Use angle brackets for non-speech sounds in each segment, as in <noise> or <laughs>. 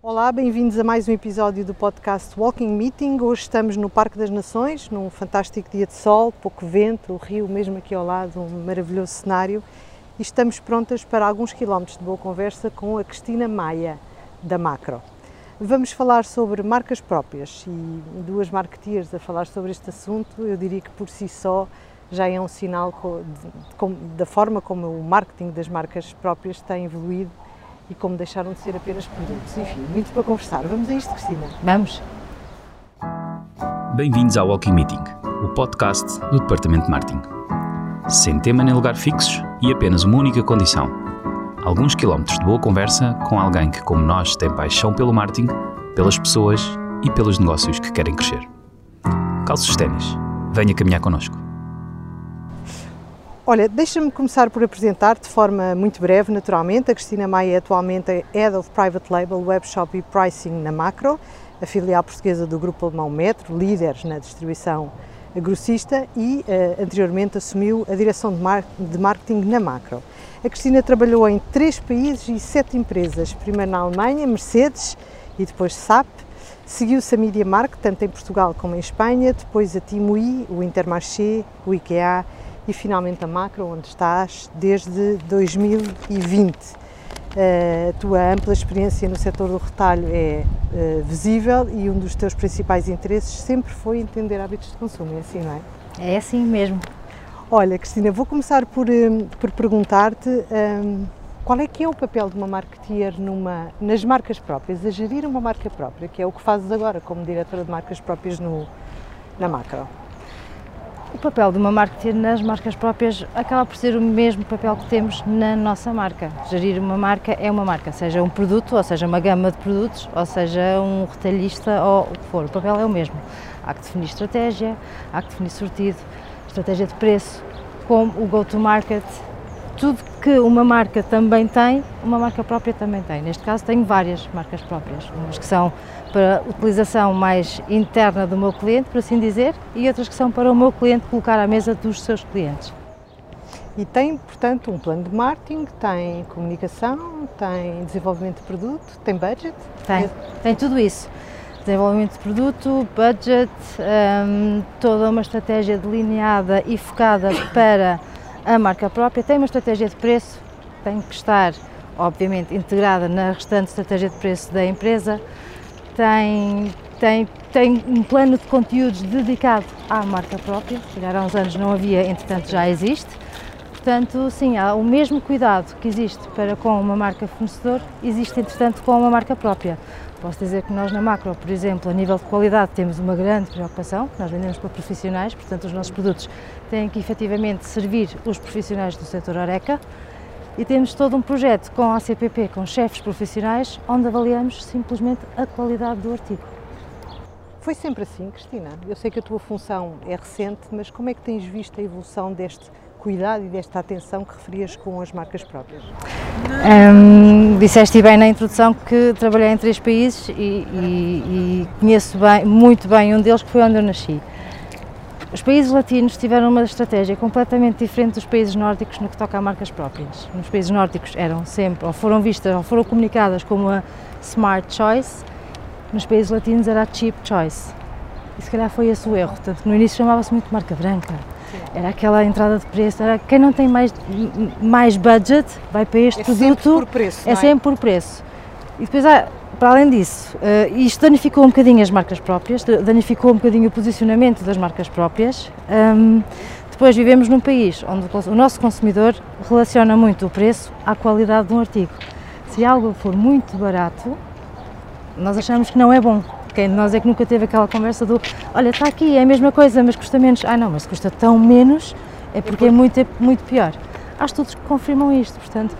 Olá, bem-vindos a mais um episódio do podcast Walking Meeting. Hoje estamos no Parque das Nações, num fantástico dia de sol, pouco vento, o rio mesmo aqui ao lado, um maravilhoso cenário. E estamos prontas para alguns quilómetros de boa conversa com a Cristina Maia, da Macro. Vamos falar sobre marcas próprias e duas marketeers a falar sobre este assunto, eu diria que por si só já é um sinal da forma como o marketing das marcas próprias tem evoluído e como deixaram de ser apenas produtos. Enfim, muito para conversar. Vamos a isto, Cristina? Vamos. Bem-vindos ao Walking Meeting, o podcast do Departamento de Marketing. Sem tema nem lugar fixos e apenas uma única condição: alguns quilómetros de boa conversa com alguém que, como nós, tem paixão pelo marketing, pelas pessoas e pelos negócios que querem crescer. Calços ténis, venha caminhar connosco. Olha, deixa-me começar por apresentar de forma muito breve, naturalmente. A Cristina Maia é atualmente Head of Private Label, Webshop e Pricing na Macro, a filial portuguesa do Grupo Alemão Metro, líderes na distribuição grossista e uh, anteriormente assumiu a direção de, mar de marketing na Macro. A Cristina trabalhou em três países e sete empresas, primeiro na Alemanha, Mercedes e depois SAP. Seguiu-se a Media Markt, tanto em Portugal como em Espanha, depois a Timui, o Intermarché, o IKEA e finalmente a Macro, onde estás desde 2020. A tua ampla experiência no setor do retalho é uh, visível e um dos teus principais interesses sempre foi entender hábitos de consumo, é assim, não é? É assim mesmo. Olha, Cristina, vou começar por, um, por perguntar-te um, qual é que é o papel de uma marketeer numa, nas marcas próprias, a gerir uma marca própria, que é o que fazes agora como diretora de marcas próprias no, na Macro. O papel de uma marketeer nas marcas próprias acaba por ser o mesmo papel que temos na nossa marca. Gerir uma marca é uma marca, seja um produto, ou seja uma gama de produtos, ou seja um retalhista ou o que for. O papel é o mesmo. Há que definir estratégia, há que definir sortido, estratégia de preço, como o go-to-market, tudo que uma marca também tem, uma marca própria também tem. Neste caso tenho várias marcas próprias, umas que são para utilização mais interna do meu cliente, por assim dizer, e outras que são para o meu cliente colocar à mesa dos seus clientes. E tem, portanto, um plano de marketing, tem comunicação, tem desenvolvimento de produto, tem budget? Tem, tem tudo isso. Desenvolvimento de produto, budget, um, toda uma estratégia delineada e focada para a marca própria, tem uma estratégia de preço, tem que estar, obviamente, integrada na restante estratégia de preço da empresa, tem, tem, tem um plano de conteúdos dedicado à marca própria, calhar há uns anos não havia, entretanto já existe. Portanto, sim, há o mesmo cuidado que existe para com uma marca fornecedor, existe entretanto com uma marca própria. Posso dizer que nós na Macro, por exemplo, a nível de qualidade temos uma grande preocupação, nós vendemos para profissionais, portanto os nossos produtos têm que efetivamente servir os profissionais do setor Oreca, e temos todo um projeto com a ACPP, com chefes profissionais, onde avaliamos simplesmente a qualidade do artigo. Foi sempre assim, Cristina? Eu sei que a tua função é recente, mas como é que tens visto a evolução deste cuidado e desta atenção que referias com as marcas próprias? Um, disseste bem na introdução que trabalhei em três países e, e, e conheço bem, muito bem um deles que foi onde eu nasci. Os países latinos tiveram uma estratégia completamente diferente dos países nórdicos no que toca a marcas próprias. Nos países nórdicos eram sempre, ou foram vistas, ou foram comunicadas como a Smart Choice, nos países latinos era a Cheap Choice. E se calhar foi esse o erro. No início chamava-se muito marca branca. Era aquela entrada de preço, era quem não tem mais, mais budget vai para este é produto. Sempre por preço, é, é sempre por preço. E depois há, para além disso, uh, isto danificou um bocadinho as marcas próprias, danificou um bocadinho o posicionamento das marcas próprias. Um, depois vivemos num país onde o nosso consumidor relaciona muito o preço à qualidade de um artigo. Se algo for muito barato, nós achamos que não é bom. Quem de nós é que nunca teve aquela conversa do olha, está aqui, é a mesma coisa, mas custa menos. Ah não, mas custa tão menos, é porque é muito, é muito pior. Há estudos que confirmam isto, portanto,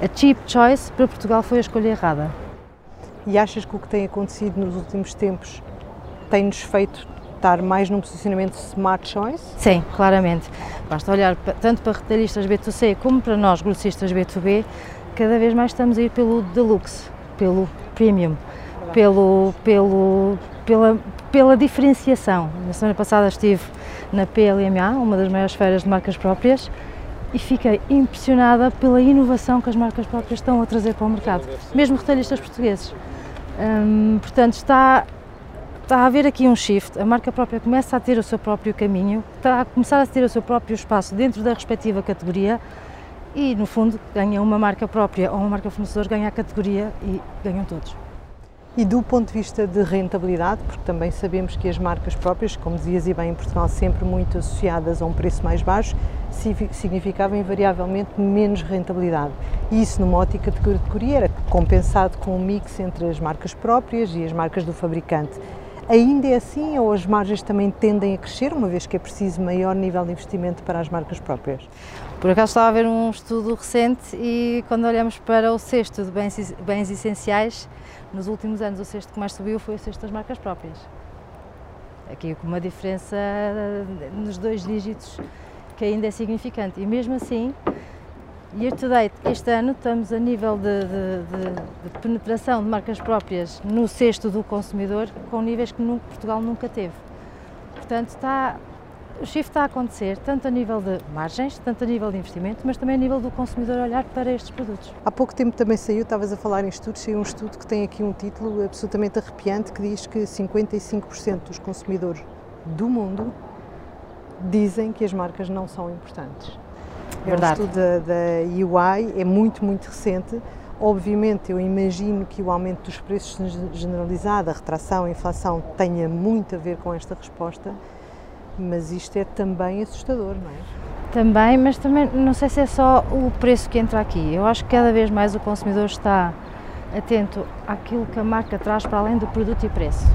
a cheap choice para Portugal foi a escolha errada. E achas que o que tem acontecido nos últimos tempos tem-nos feito estar mais num posicionamento smart choice? Sim, claramente. Basta olhar tanto para retalhistas B2C como para nós, grossistas B2B, cada vez mais estamos a ir pelo deluxe, pelo premium, pelo, pelo, pela, pela diferenciação. Na semana passada estive na PLMA, uma das maiores feiras de marcas próprias, e fiquei impressionada pela inovação que as marcas próprias estão a trazer para o mercado, mesmo retalhistas portugueses Hum, portanto, está, está a haver aqui um shift. A marca própria começa a ter o seu próprio caminho, está a começar a ter o seu próprio espaço dentro da respectiva categoria e, no fundo, ganha uma marca própria ou uma marca fornecedor, ganha a categoria e ganham todos. E do ponto de vista de rentabilidade, porque também sabemos que as marcas próprias, como dizias e bem em Portugal, sempre muito associadas a um preço mais baixo, significavam invariavelmente menos rentabilidade. E isso, numa ótica de categoria, era compensado com um mix entre as marcas próprias e as marcas do fabricante. Ainda é assim ou as margens também tendem a crescer, uma vez que é preciso maior nível de investimento para as marcas próprias? Por acaso estava a ver um estudo recente e quando olhamos para o cesto de bens, bens essenciais, nos últimos anos o cesto que mais subiu foi o cesto das marcas próprias. Aqui com uma diferença nos dois dígitos que ainda é significante. E mesmo assim, year to date, este ano estamos a nível de, de, de, de penetração de marcas próprias no cesto do consumidor com níveis que Portugal nunca teve. Portanto, está, o shift está a acontecer tanto a nível de margens, tanto a nível de investimento, mas também a nível do consumidor olhar para estes produtos. Há pouco tempo também saiu, estavas a falar em estudos, saiu um estudo que tem aqui um título absolutamente arrepiante que diz que 55% dos consumidores do mundo dizem que as marcas não são importantes. Verdade. O estudo da, da UI é muito, muito recente. Obviamente, eu imagino que o aumento dos preços generalizado, a retração, a inflação, tenha muito a ver com esta resposta, mas isto é também assustador, não é? Também, mas também não sei se é só o preço que entra aqui. Eu acho que cada vez mais o consumidor está atento àquilo que a marca traz para além do produto e preço.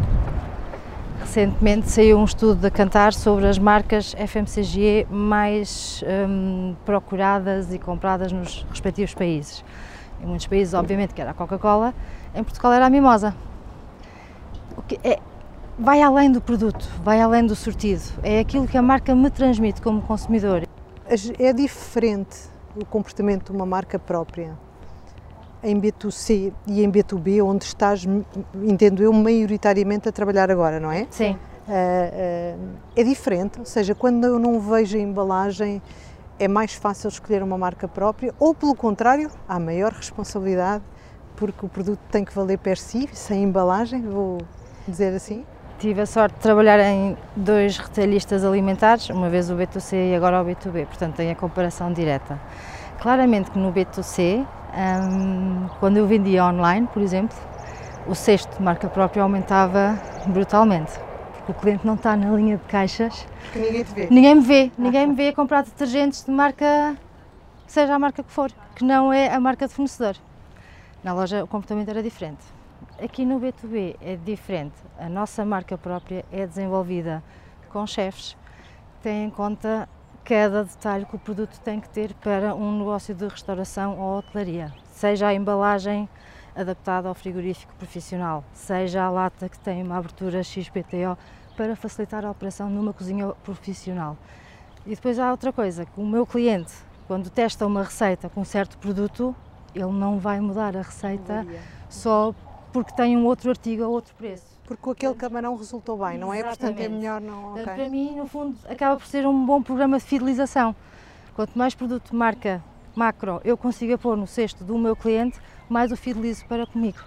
Recentemente saiu um estudo da Cantar sobre as marcas FMCG mais um, procuradas e compradas nos respectivos países. Em muitos países, obviamente, que era a Coca-Cola, em Portugal era a Mimosa. O que é, vai além do produto, vai além do sortido. É aquilo que a marca me transmite como consumidor. É diferente o comportamento de uma marca própria em B2C e em B2B, onde estás, entendo eu, maioritariamente a trabalhar agora, não é? Sim. Uh, é diferente, ou seja, quando eu não vejo a embalagem, é mais fácil escolher uma marca própria, ou pelo contrário, há maior responsabilidade, porque o produto tem que valer per si, sem embalagem, vou dizer assim? Tive a sorte de trabalhar em dois retalhistas alimentares, uma vez o B2C e agora o B2B, portanto tenho a comparação direta. Claramente que no B2C um, quando eu vendia online, por exemplo, o cesto de marca própria aumentava brutalmente. Porque o cliente não está na linha de caixas. Porque ninguém te vê. Ninguém me vê. Ninguém me vê a comprar detergentes de marca, seja a marca que for, que não é a marca de fornecedor. Na loja o comportamento era diferente. Aqui no B2B é diferente. A nossa marca própria é desenvolvida com chefes, tem em conta cada detalhe que o produto tem que ter para um negócio de restauração ou hotelaria, seja a embalagem adaptada ao frigorífico profissional, seja a lata que tem uma abertura XPTO para facilitar a operação numa cozinha profissional. E depois há outra coisa, que o meu cliente, quando testa uma receita com um certo produto, ele não vai mudar a receita só porque tem um outro artigo a outro preço porque aquele camarão resultou bem, não é? Portanto, é melhor não. Okay. Para mim, no fundo, acaba por ser um bom programa de fidelização. Quanto mais produto marca macro eu consiga pôr no cesto do meu cliente, mais o fidelizo para comigo.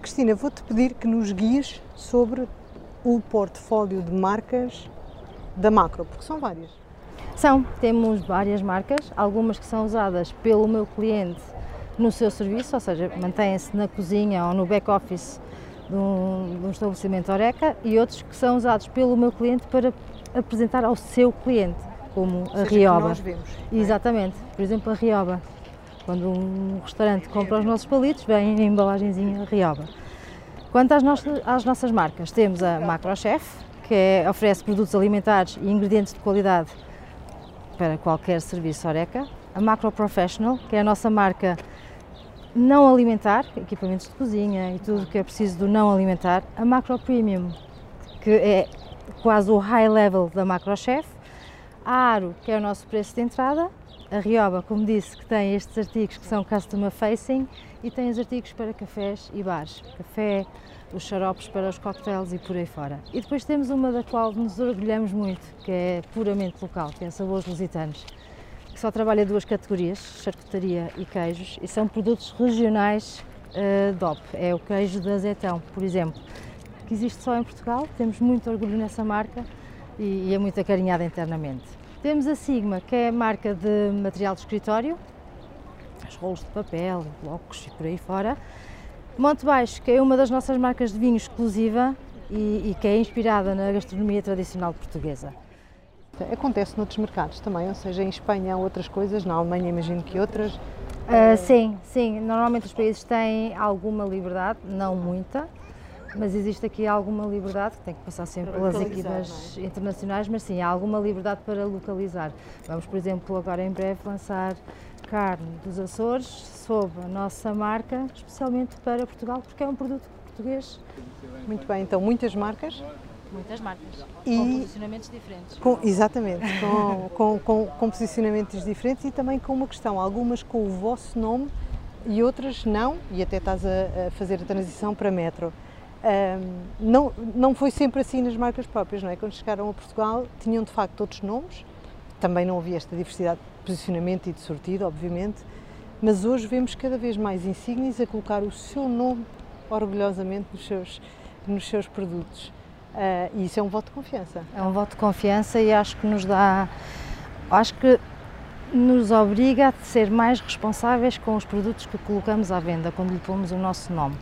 Cristina, vou-te pedir que nos guies sobre o portfólio de marcas da Macro, porque são várias. São, temos várias marcas, algumas que são usadas pelo meu cliente no seu serviço, ou seja, mantêm-se na cozinha ou no back-office de, um, de um estabelecimento Oreca, e outros que são usados pelo meu cliente para apresentar ao seu cliente, como a Rioba. nós vemos, é? Exatamente, por exemplo, a Rioba. Quando um restaurante compra os nossos palitos, vem a embalagenzinha Rioba. Quanto às, nossas, às nossas marcas, temos a Macrochef, que é, oferece produtos alimentares e ingredientes de qualidade para qualquer serviço Oreca, a Macro Professional, que é a nossa marca não alimentar, equipamentos de cozinha e tudo o que é preciso do não alimentar, a Macro Premium, que é quase o high level da Macro Chef, a Aro, que é o nosso preço de entrada, a Rioba, como disse, que tem estes artigos que são customer facing e tem os artigos para cafés e bares, café, os xaropes para os cocktails e por aí fora. E depois temos uma da qual nos orgulhamos muito, que é puramente local, que é Sabores Lusitanos, que só trabalha duas categorias, charcutaria e queijos, e são produtos regionais uh, DOP. É o queijo de azeitão, por exemplo, que existe só em Portugal, temos muito orgulho nessa marca e, e é muito acarinhada internamente. Temos a Sigma, que é a marca de material de escritório, os rolos de papel, blocos e por aí fora. Monte Baixo, que é uma das nossas marcas de vinho exclusiva e, e que é inspirada na gastronomia tradicional portuguesa. Acontece noutros mercados também, ou seja, em Espanha há outras coisas, na Alemanha imagino que outras. Uh, sim, sim. Normalmente os países têm alguma liberdade, não muita, mas existe aqui alguma liberdade, que tem que passar sempre pelas equipas é? internacionais, mas sim, há alguma liberdade para localizar. Vamos, por exemplo, agora em breve lançar carne dos Açores sob a nossa marca, especialmente para Portugal, porque é um produto português. Muito bem, então muitas marcas Muitas marcas, e com posicionamentos diferentes. Com, exatamente, com, com, com, com, posicionamentos diferentes e também com uma questão, algumas com o vosso nome e outras não, e até estás a, a fazer a transição para metro. Um, não, não foi sempre assim nas marcas próprias, não é? Quando chegaram a Portugal tinham de facto outros nomes, também não havia esta diversidade de posicionamento e de sortido, obviamente, mas hoje vemos cada vez mais insígnias a colocar o seu nome orgulhosamente nos seus, nos seus produtos. Uh, e isso é um voto de confiança. É um voto de confiança e acho que nos dá, acho que nos obriga a ser mais responsáveis com os produtos que colocamos à venda quando lhe pomos o nosso nome.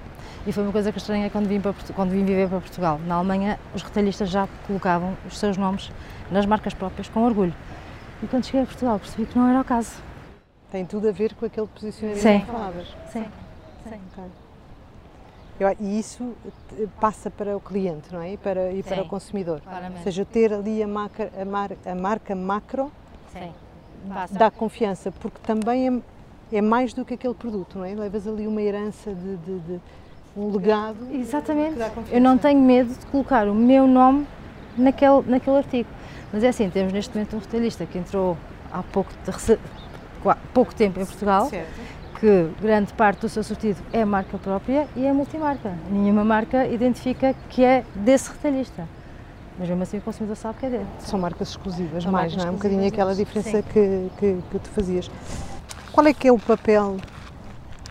E foi uma coisa que estranhei quando vim, para, quando vim viver para Portugal. Na Alemanha, os retalhistas já colocavam os seus nomes nas marcas próprias com orgulho. E quando cheguei a Portugal percebi que não era o caso. Tem tudo a ver com aquele posicionamento Sim. que falavas. Sim. Sim. Okay. E isso passa para o cliente, não é? E para, e para o consumidor. Claramente. Ou seja, ter ali a marca, a mar, a marca macro Sim. dá confiança, porque também é, é, mais do que aquele produto, não é? Levas ali uma herança de, de, de um legado. Exatamente. Eu não tenho medo de colocar o meu nome naquele, naquele artigo. Mas é assim, temos neste momento um retalhista que entrou há pouco, de, pouco tempo em Portugal. Certo que grande parte do seu sortido é marca própria e é multimarca. Nenhuma marca identifica que é desse retalhista. Mas mesmo assim o consumidor sabe que é dele. São marcas exclusivas, São mais, marcas não é? Um bocadinho aquela diferença que, que, que tu fazias. Qual é que é o papel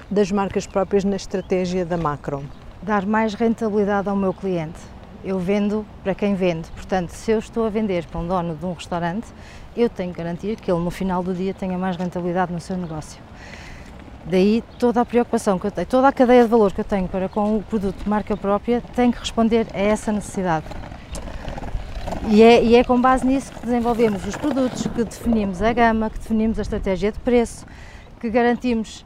das marcas próprias na estratégia da Macro? Dar mais rentabilidade ao meu cliente. Eu vendo para quem vende. Portanto, se eu estou a vender para um dono de um restaurante, eu tenho que garantir que ele no final do dia tenha mais rentabilidade no seu negócio. Daí toda a preocupação que eu tenho, toda a cadeia de valor que eu tenho para com o produto de marca própria tem que responder a essa necessidade. E é, e é com base nisso que desenvolvemos os produtos, que definimos a gama, que definimos a estratégia de preço, que garantimos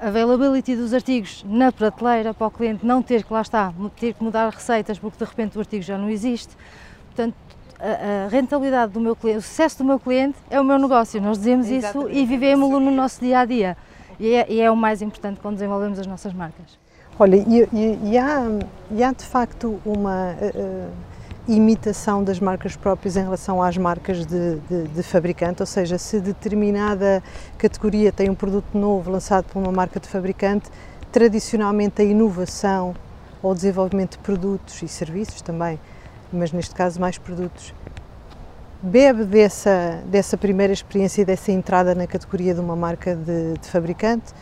availability dos artigos na prateleira para o cliente não ter que lá está, ter que mudar receitas porque de repente o artigo já não existe. Portanto, a, a rentabilidade do meu cliente, o sucesso do meu cliente é o meu negócio. Nós dizemos isso e vivemos-lo no nosso dia a dia. E é, e é, o mais importante quando desenvolvemos as nossas marcas. Olha, e, e, e, há, e há, de facto uma uh, imitação das marcas próprias em relação às marcas de, de, de, fabricante, ou seja, se determinada categoria tem um produto novo lançado por uma marca de fabricante, tradicionalmente a inovação ou desenvolvimento de produtos e serviços também, mas neste caso mais produtos, bebe dessa, dessa primeira experiência e dessa entrada na categoria de uma marca de, de fabricante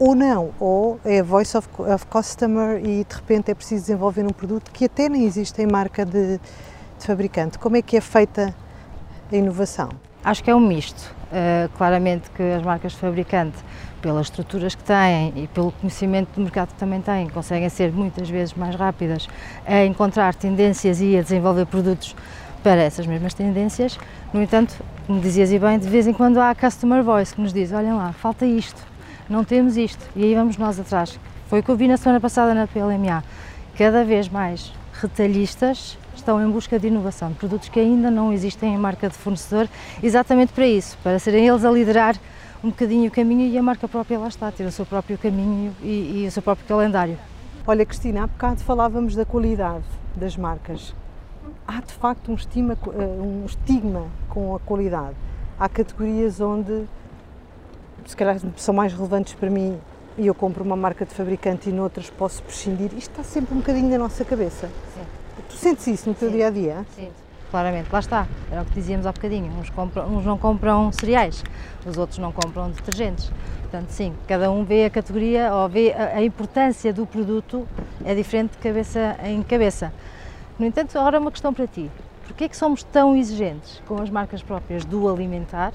ou não, ou é a voice of, of, customer e de repente é preciso desenvolver um produto que até nem existe em marca de, de fabricante. Como é que é feita a inovação? Acho que é um misto. Uh, claramente que as marcas de fabricante, pelas estruturas que têm e pelo conhecimento do mercado que também têm, conseguem ser muitas vezes mais rápidas a encontrar tendências e a desenvolver produtos para essas mesmas tendências. No entanto, como dizias e bem, de vez em quando há a customer voice que nos diz: olhem lá, falta isto, não temos isto, e aí vamos nós atrás. Foi o que eu vi na semana passada na PLMA. Cada vez mais retalhistas estão em busca de inovação, de produtos que ainda não existem em marca de fornecedor, exatamente para isso, para serem eles a liderar um bocadinho o caminho e a marca própria lá está, ter o seu próprio caminho e, e o seu próprio calendário. Olha, Cristina, há bocado falávamos da qualidade das marcas há de facto um eh, um estigma com a qualidade. Há categorias onde, se calhar, são mais relevantes para mim e eu compro uma marca de fabricante e noutras posso prescindir. Isto está sempre um bocadinho na nossa cabeça. Sim. Tu sentes isso no teu Sim. dia a dia? Sim. claramente. Lá está, era o que dizíamos há bocadinho. Uns, compram, uns não compram cereais, os outros não compram detergentes. Portanto, sim, cada um vê a categoria ou vê a, a importância do produto é diferente de cabeça em cabeça. No entanto, agora uma questão para ti. Porquê é que somos tão exigentes com as marcas próprias do alimentar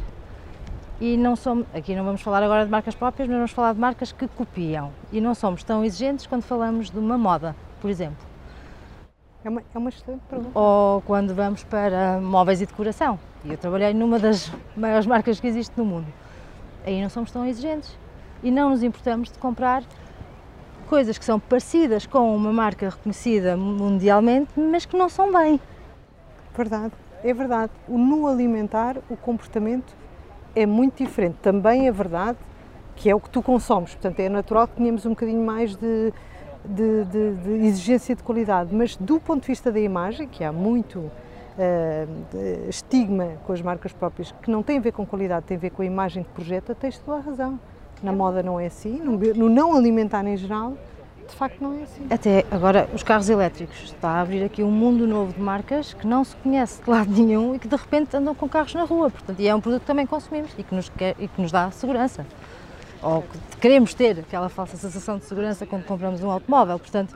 e não somos, aqui não vamos falar agora de marcas próprias, mas vamos falar de marcas que copiam e não somos tão exigentes quando falamos de uma moda, por exemplo. É uma, é uma excelente pergunta. Ou quando vamos para móveis e decoração. E eu trabalhei numa das <laughs> maiores marcas que existe no mundo. Aí não somos tão exigentes e não nos importamos de comprar coisas que são parecidas com uma marca reconhecida mundialmente, mas que não são bem. Verdade, é verdade. O no alimentar, o comportamento é muito diferente. Também é verdade que é o que tu consomes, portanto é natural que tenhamos um bocadinho mais de, de, de, de exigência de qualidade, mas do ponto de vista da imagem, que há muito uh, estigma com as marcas próprias, que não tem a ver com qualidade, tem a ver com a imagem que projeta, tens toda a razão. Na moda não é assim, no, no não alimentar em geral, de facto não é assim. Até agora, os carros elétricos, está a abrir aqui um mundo novo de marcas que não se conhece de lado <laughs> nenhum e que de repente andam com carros na rua, portanto, e é um produto que também consumimos e que nos, quer, e que nos dá segurança. Ou que queremos ter aquela falsa sensação de segurança quando compramos um automóvel, portanto,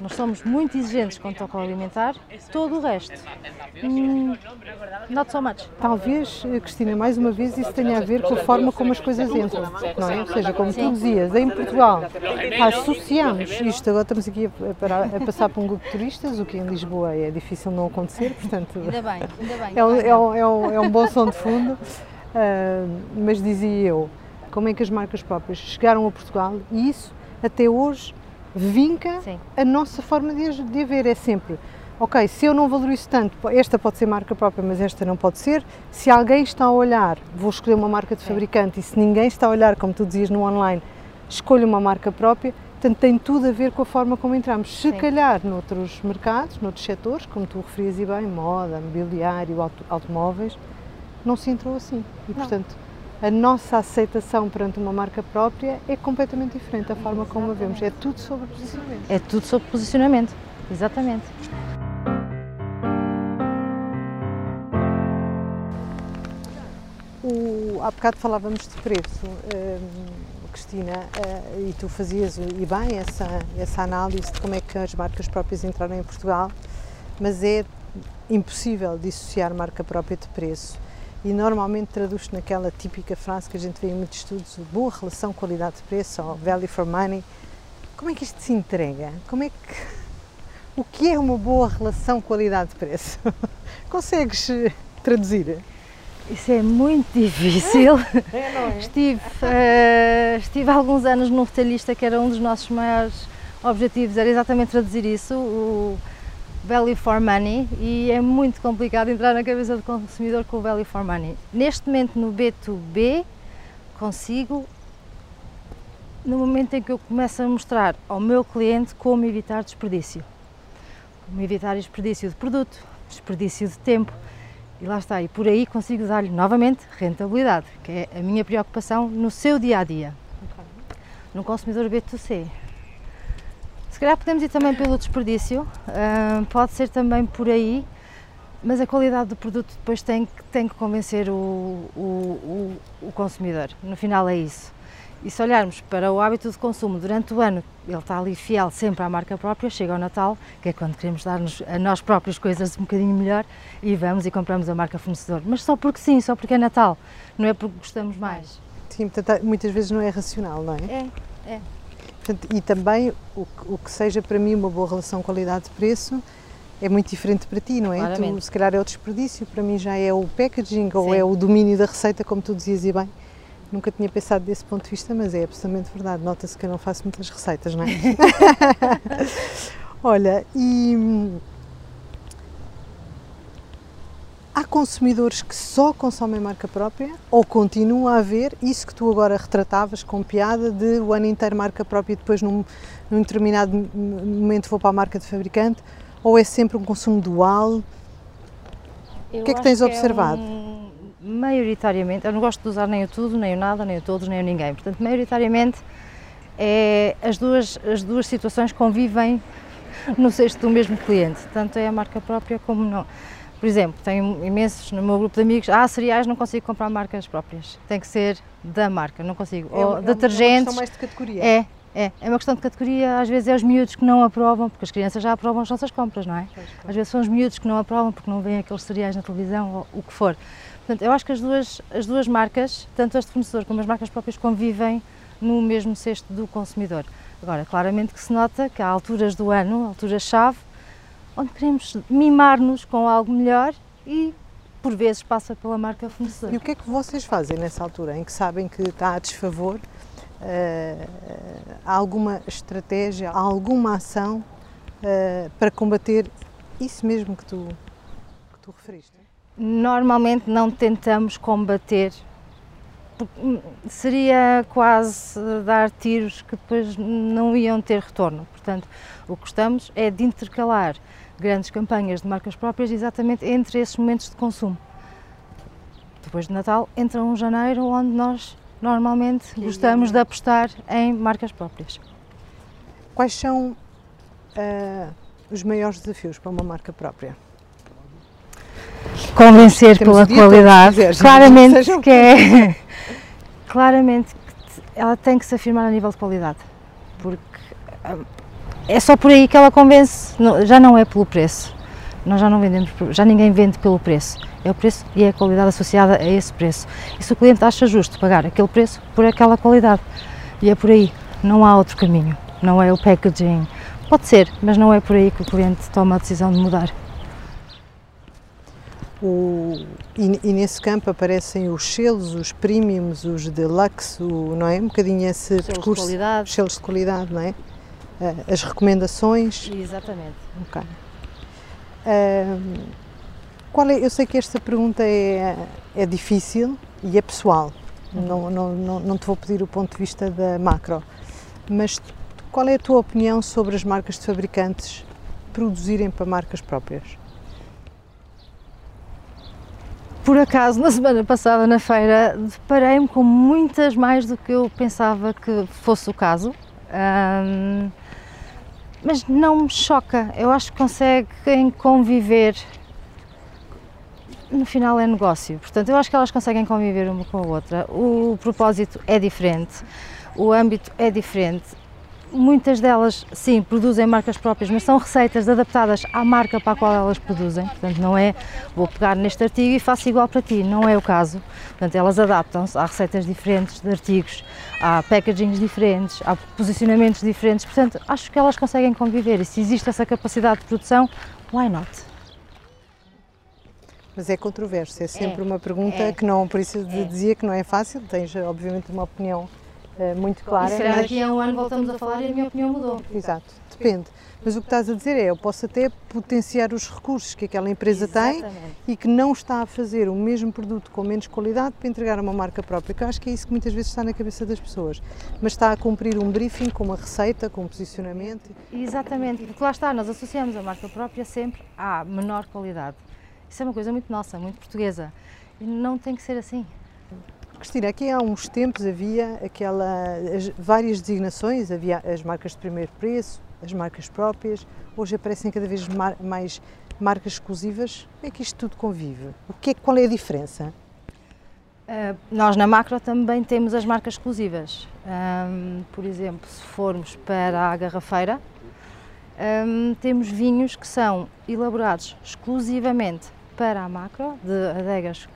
nós somos muito exigentes quanto ao alimentar, todo o resto, hum, not so much. Talvez, Cristina, mais uma vez isso tenha a ver com a forma como as coisas entram, não é? Ou seja, como tu dizias, em Portugal associamos isto, agora estamos aqui a, parar, a passar por um grupo de turistas, o que em Lisboa é difícil não acontecer, portanto... Ainda bem, ainda bem. É um, é um, é um, é um bom som de fundo, uh, mas dizia eu, como é que as marcas próprias chegaram a Portugal e isso até hoje vinca Sim. a nossa forma de, de ver. É sempre, ok, se eu não valorizo tanto, esta pode ser marca própria, mas esta não pode ser. Se alguém está a olhar, vou escolher uma marca de fabricante, e se ninguém está a olhar, como tu dizias no online, escolho uma marca própria. Portanto, tem tudo a ver com a forma como entramos. Se Sim. calhar noutros mercados, noutros setores, como tu referias e bem, moda, mobiliário, auto, automóveis, não se entrou assim. E, não. portanto, a nossa aceitação perante uma marca própria é completamente diferente da forma como a vemos. É tudo sobre posicionamento. É tudo sobre posicionamento, exatamente. O, há bocado falávamos de preço, hum, Cristina, uh, e tu fazias, e bem, essa, essa análise de como é que as marcas próprias entraram em Portugal, mas é impossível dissociar marca própria de preço e normalmente traduz-se naquela típica frase que a gente vê em muitos estudos, boa relação qualidade-preço ou value for money. Como é que isto se entrega? Como é que o que é uma boa relação qualidade-preço? <laughs> Consegues eh, traduzir? Isso é muito difícil. <laughs> É, é? Estive, uh, estive há alguns anos num retalhista que era um dos nossos maiores objetivos, era exatamente traduzir isso. O, value for money e é muito complicado entrar na cabeça do consumidor com o value for money. Neste momento no B2B consigo no momento em que eu começo a mostrar ao meu cliente como evitar desperdício. Como evitar desperdício de produto, desperdício de tempo. E lá está, e por aí consigo dar-lhe novamente rentabilidade, que é a minha preocupação no seu dia a dia. No consumidor B2C, se calhar podemos ir também pelo desperdício, uh, pode ser também por aí, mas a qualidade do produto depois tem, tem que convencer o, o, o, o consumidor. No final é isso. E se olharmos para o hábito de consumo durante o ano, ele está ali fiel sempre à marca própria, chega ao Natal, que é quando queremos dar-nos a nós próprios coisas um bocadinho melhor, e vamos e compramos a marca fornecedor. Mas só porque sim, só porque é Natal, não é porque gostamos mais. Sim, portanto, muitas vezes não é racional, não é? É, é. Portanto, e também o, o, que seja para mim uma boa relação qualidade-preço é muito diferente para ti, não é? Claramente. Tu, se calhar é o desperdício, para mim já é o packaging Sim. ou é o domínio da receita, como tu dizias e bem. Nunca tinha pensado desse ponto de vista, mas é absolutamente verdade. Nota-se que eu não faço muitas receitas, não é? <laughs> <laughs> Olha, e Há consumidores que só consomem marca própria ou continua a haver isso que tu agora retratavas com piada de o ano inteiro marca própria e depois num, num determinado momento vou para a marca de fabricante ou é sempre um consumo dual? Eu o que é que tens que observado? É um, maioritariamente, eu não gosto de usar nem o tudo, nem o nada, nem o todos, nem o ninguém. Portanto, maioritariamente é, as, duas, as duas situações convivem <laughs> no cesto do mesmo cliente, tanto é a marca própria como não Por exemplo, tenho imensos no meu grupo de amigos, ah, cereais não consigo comprar marcas próprias, tem que ser da marca, não consigo. É, Ou é detergentes. É uma mais de categoria. É, é, é uma questão de categoria, às vezes é os miúdos que não aprovam, porque as crianças já aprovam as nossas compras, não é? Às vezes são os miúdos que não aprovam porque não veem aqueles cereais na televisão ou o que for. Portanto, eu acho que as duas, as duas marcas, tanto as de fornecedor como as marcas próprias, convivem no mesmo cesto do consumidor. Agora, claramente que se nota que há alturas do ano, alturas-chave, onde queremos mimar-nos com algo melhor e por vezes passa pela marca fornecedora. E o que é que vocês fazem nessa altura, em que sabem que está a desfavor Uh, há alguma estratégia, há alguma ação uh, para combater isso mesmo que tu, que tu referiste? Normalmente não tentamos combater, seria quase dar tiros que depois não iam ter retorno. Portanto, o que estamos é de intercalar grandes campanhas de marcas próprias exatamente entre esses momentos de consumo. Depois de Natal entra um janeiro onde nós normalmente que gostamos de apostar em marcas próprias. Quais são uh, os maiores desafios para uma marca própria? Convencer pela qualidade. Quiseres, claramente que é. <laughs> claramente que ela tem que se afirmar a nível de qualidade. Porque é só por aí que ela convence, já não é pelo preço. Nós já não vendemos, já ninguém vende pelo preço é o preço e é a qualidade associada a esse preço. E se o cliente acha justo pagar aquele preço por aquela qualidade, e é por aí, não há outro caminho, não é o packaging. Pode ser, mas não é por aí que o cliente toma a decisão de mudar. O, e, e, nesse campo aparecem os selos, os premiums, os deluxe, o, não é? Um bocadinho esse selos percurso. De qualidade. Selos de qualidade, não é? Eh, as recomendações. Exatamente. Ok. Qual é, eu sei que esta pergunta é, é difícil e é pessoal, uhum. não, não, não, não te vou pedir o ponto de vista da macro, mas qual é a tua opinião sobre as marcas de fabricantes produzirem para marcas próprias? Por acaso, na semana passada na feira, deparei-me com muitas mais do que eu pensava que fosse o caso. Um, mas não me choca, eu acho que conseguem conviver no final é negócio. Portanto, eu acho que elas conseguem conviver uma com a outra. O propósito é diferente, o âmbito é diferente. Muitas delas, sim, produzem marcas próprias, mas são receitas adaptadas à marca para a qual elas produzem. Portanto, não é vou pegar neste artigo e faço igual para ti, não é o caso. Portanto, elas adaptam-se a receitas diferentes de artigos, há packagings diferentes, há posicionamentos diferentes. Portanto, acho que elas conseguem conviver e se existe essa capacidade de produção, why not? Mas é controverso, é sempre é, uma pergunta é, que não, por isso é. dizia que não é fácil, tens obviamente uma opinião uh, muito clara. E se calhar daqui a um ano voltamos a falar e a minha opinião mudou. Exato, depende. Mas o que estás a dizer é, eu posso até potenciar os recursos que aquela empresa Exatamente. tem e que não está a fazer o mesmo produto com menos qualidade para entregar a uma marca própria, que eu acho que é isso que muitas vezes está na cabeça das pessoas. Mas está a cumprir um briefing com uma receita, com um posicionamento. Exatamente, porque lá está, nós associamos a marca própria sempre à menor qualidade. Isso é uma coisa muito nossa, muito portuguesa. E não tem que ser assim. Cristina, aqui há uns tempos havia aquela, as, várias designações, havia as marcas de primeiro preço, as marcas próprias, hoje aparecem cada vez mar, mais marcas exclusivas. Como é que isto tudo convive? O que é, qual é a diferença? Uh, nós na Macro também temos as marcas exclusivas. Um, por exemplo, se formos para a garrafeira, um, temos vinhos que são elaborados exclusivamente para a macro, de adegas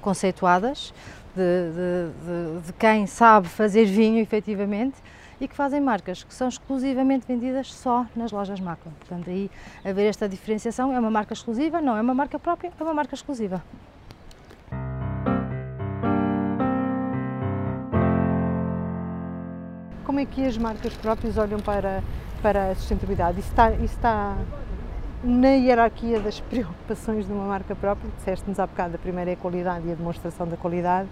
conceituadas, de, de, de, quem sabe fazer vinho efetivamente e que fazem marcas que são exclusivamente vendidas só nas lojas macro. Portanto, aí haver esta diferenciação é uma marca exclusiva, não é uma marca própria, é uma marca exclusiva. Como é que as marcas próprias olham para, para a sustentabilidade? Isso está, isso está na hierarquia das <laughs> preocupações de uma marca própria, disseste-nos há bocado, a primeira é a qualidade e a demonstração da qualidade.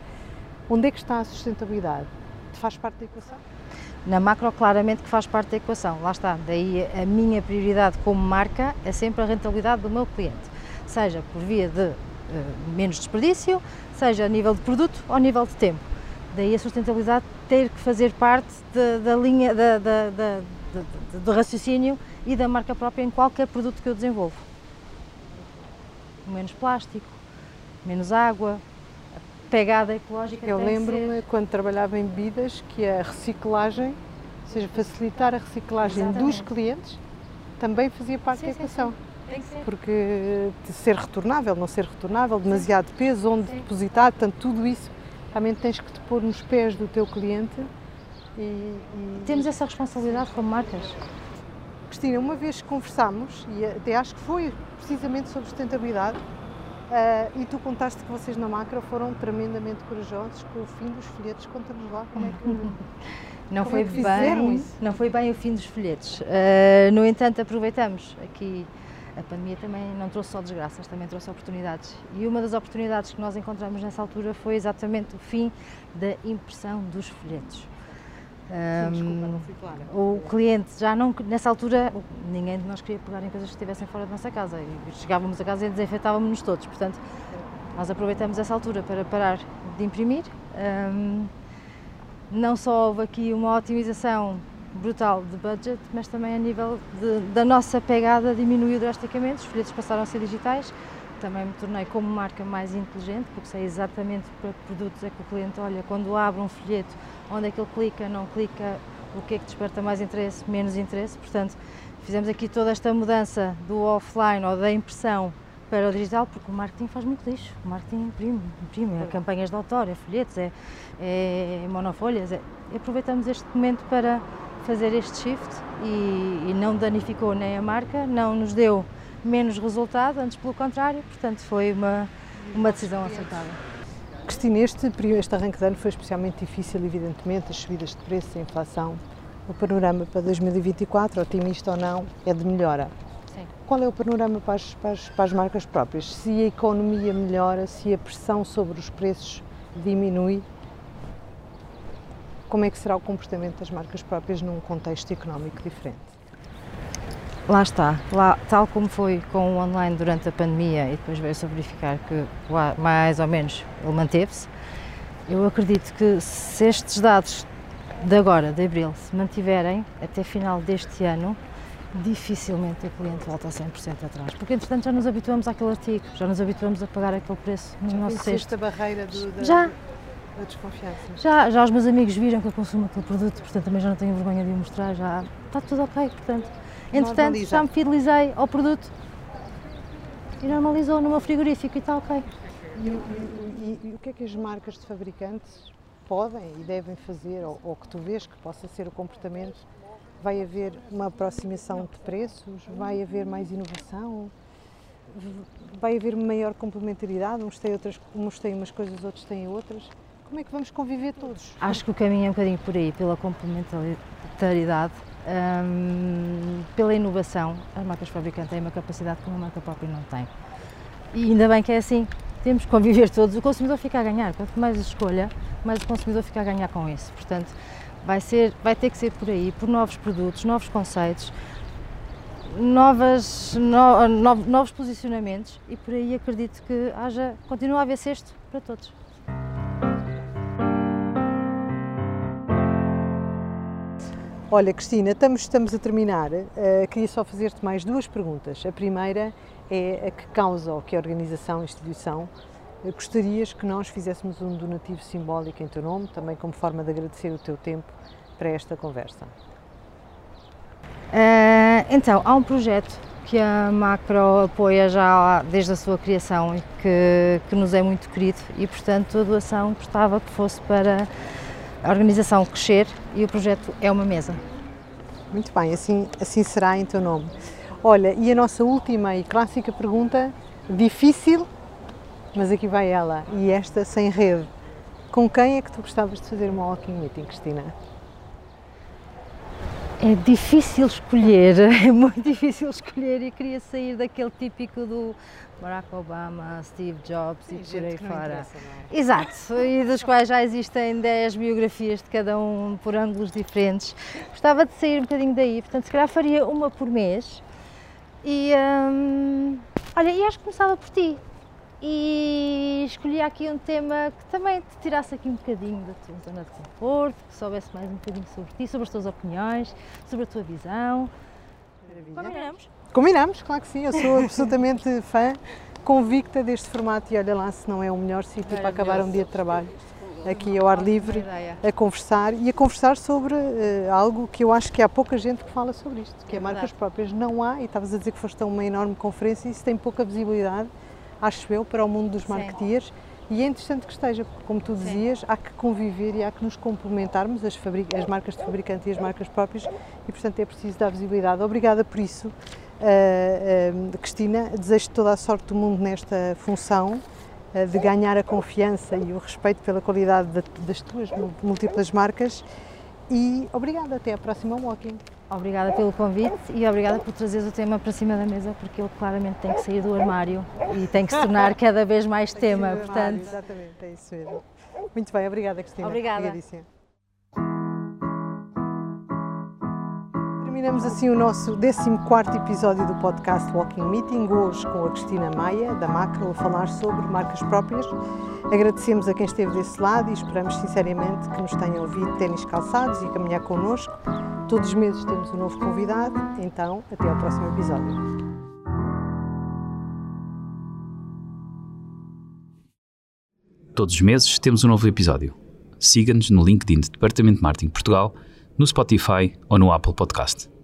Onde é que está a sustentabilidade? Faz parte da equação? Na macro, claramente que faz parte da equação, lá está. Daí a minha prioridade como marca é sempre a rentabilidade do meu cliente, seja por via de uh, menos desperdício, seja a nível de produto ou a nível de tempo. Daí a sustentabilidade ter que fazer parte de, da linha do raciocínio e da marca própria em qualquer produto que eu desenvolvo. menos plástico, menos água, a pegada ecológica. Eu lembro-me quando trabalhava em bebidas que a reciclagem, ou seja, facilitar a reciclagem Exatamente. dos clientes, também fazia parte Sim, da sim, equação. Tem que ser. Porque ser retornável, não ser retornável, demasiado peso, onde Sim. depositar, portanto, tudo isso realmente tens que te pôr nos pés do teu cliente. E, e- Temos essa responsabilidade como marcas. Cristina, uma vez que conversámos, e até acho que foi precisamente sobre sustentabilidade, ah, e tu contaste que vocês na Macro foram tremendamente corajosos com o fim dos folhetos. Conta-nos lá como é que. <laughs> Não Como é foi que fizeram bem, isso? não foi bem o fim dos folhetos. Uh, no entanto, aproveitamos aqui a pandemia também não trouxe só desgraças, também trouxe oportunidades. E uma das oportunidades que nós encontramos nessa altura foi exatamente o fim da impressão dos folhetos. Desculpa, não fui clara. o cliente já não, nessa altura, ninguém de nós queria pegar em coisas que estivessem fora da nossa casa e chegávamos a casa e desinfetávamos-nos todos. Portanto, nós aproveitamos essa altura para parar de imprimir. Um, não só houve aqui uma otimização brutal de budget, mas também a nível de- da nossa pegada diminuiu drasticamente, os folhetos passaram a ser digitais, também me tornei como marca mais inteligente, porque sei exatamente para que produtos é que o cliente olha, quando abre um folheto, onde é que ele clica, não clica, o que é que desperta mais interesse, menos interesse, portanto fizemos aqui toda esta mudança do offline ou da impressão para o digital, porque o marketing faz muito lixo, o marketing imprime, imprime, é campanhas de autor, é folhetos, é, é monofolhas, é, aproveitamos este momento para fazer este shift e, e não danificou nem a marca, não nos deu menos resultado, antes pelo contrário, portanto foi uma, uma decisão acertada. Cristina, este, período- este arranque de ano foi especialmente difícil, evidentemente, as subidas de preços, a inflação. O panorama para 2024, otimista ou não, é de melhora. Sim. Qual é o panorama para as, para as- para as marcas próprias? Se a economia melhora, se a pressão sobre os preços diminui, como é que será o comportamento das marcas próprias num contexto económico diferente? Lá está, lá, tal como foi com o online durante a pandemia e depois veio-se a verificar que mais ou menos ele manteve-se, eu acredito que se estes dados de agora, de abril, se mantiverem até final deste ano, dificilmente o cliente volta a 100% atrás, porque entretanto já nos habituamos àquele artigo, já nos habituamos a pagar aquele preço no nosso Venceste cesto. a barreira do- da, Já. da desconfiança. Já, já os meus amigos viram que eu consumo aquele produto, portanto também já não tenho vergonha de o mostrar, já está tudo ok, portanto. Entretanto, Normaliza. já me fidelizei ao produto e normalizou no meu frigorífico e está ok. E, o- e- e- e o que é que as marcas de fabricantes podem e devem fazer, ou, ou que tu vês que possa ser o comportamento? Vai haver uma aproximação de preços? Vai haver mais inovação? Vai haver maior complementaridade? Uns têm, outras, uns têm umas coisas, outros têm outras. Como é que vamos conviver todos? Acho que o caminho é um bocadinho por aí, pela complementaridade, hum, pela inovação. As marcas fabricantes têm uma capacidade que uma marca própria não tem. E ainda bem que é assim. Temos que conviver todos. O consumidor fica a ganhar. Quanto mais escolha, mais o consumidor fica a ganhar com isso. Portanto, vai, ser, vai ter que ser por aí, por novos produtos, novos conceitos, novas, no- no- novos posicionamentos e por aí acredito que haja, continua a haver cesto para todos. Olha, Cristina, estamos, estamos a terminar. Eh, queria só fazer-te mais duas perguntas. A primeira é a que causa ou que organização, instituição, eh, gostarias que nós fizéssemos um donativo simbólico em teu nome, também como forma de agradecer o teu tempo para esta conversa? Ah, então, há um projeto que a Macro apoia já desde a sua criação e que, que nos é muito querido e, portanto, a doação gostava que fosse para a organização crescer e o projeto é uma mesa. Muito bem, assim, assim será em teu nome. Olha, e a nossa última e clássica pergunta, difícil, mas aqui vai ela, e esta sem rede. Com quem é que tu gostavas de fazer uma walking meeting, Cristina? É difícil escolher, <laughs> é muito difícil escolher e queria sair daquele típico do Barack Obama, Steve Jobs e por aí fora. é? Exato, e das quais já existem 10 biografias de cada um por ângulos diferentes. Gostava de sair um bocadinho daí, portanto, se calhar faria uma por mês. E hum, olha, e acho que começava por ti. E escolhi aqui um tema que também te tirasse aqui um bocadinho da tua zona de conforto, que soubesse mais um bocadinho sobre ti, sobre as tuas opiniões, sobre a tua visão. Combinamos? Combinamos, claro que sim, eu sou absolutamente <laughs> fã convicta deste formato e olha lá se não é o melhor sítio para acabar um dia de trabalho. Aqui ao ar livre a conversar e a conversar sobre uh, algo que eu acho que há pouca gente que fala sobre isto, que é, é marcas próprias. Não há, e estavas a dizer que foste a uma enorme conferência, e isso tem pouca visibilidade, acho eu, para o mundo dos marketeers. E é interessante que esteja, porque, como tu dizias, Sim. há que conviver e há que nos complementarmos, as, as marcas de fabricante e as marcas próprias, e portanto é preciso dar visibilidade. Obrigada por isso, uh, uh, Cristina. Desejo toda a sorte do mundo nesta função uh, de ganhar a confiança e o respeito pela qualidade de, das tuas múltiplas marcas. E obrigada, até à próxima Walking. Obrigada pelo convite e obrigada por trazeres o tema para cima da mesa, porque ele claramente tem que sair do armário e tem que se tornar cada vez mais tema. Portanto... Armário, exatamente, é isso mesmo. Muito bem, obrigada, Cristina. Obrigada. Terminamos assim o nosso 14 episódio do podcast Walking Meeting, hoje com a Cristina Maia, da Macro, a falar sobre marcas próprias. Agradecemos a quem esteve desse lado e esperamos sinceramente que nos tenham ouvido ténis calçados e caminhar connosco. Todos os meses temos um novo convidado, então até ao próximo episódio. Todos os meses temos um novo episódio. Siga-nos no LinkedIn do Departamento de Marketing Portugal, no Spotify ou no Apple Podcast.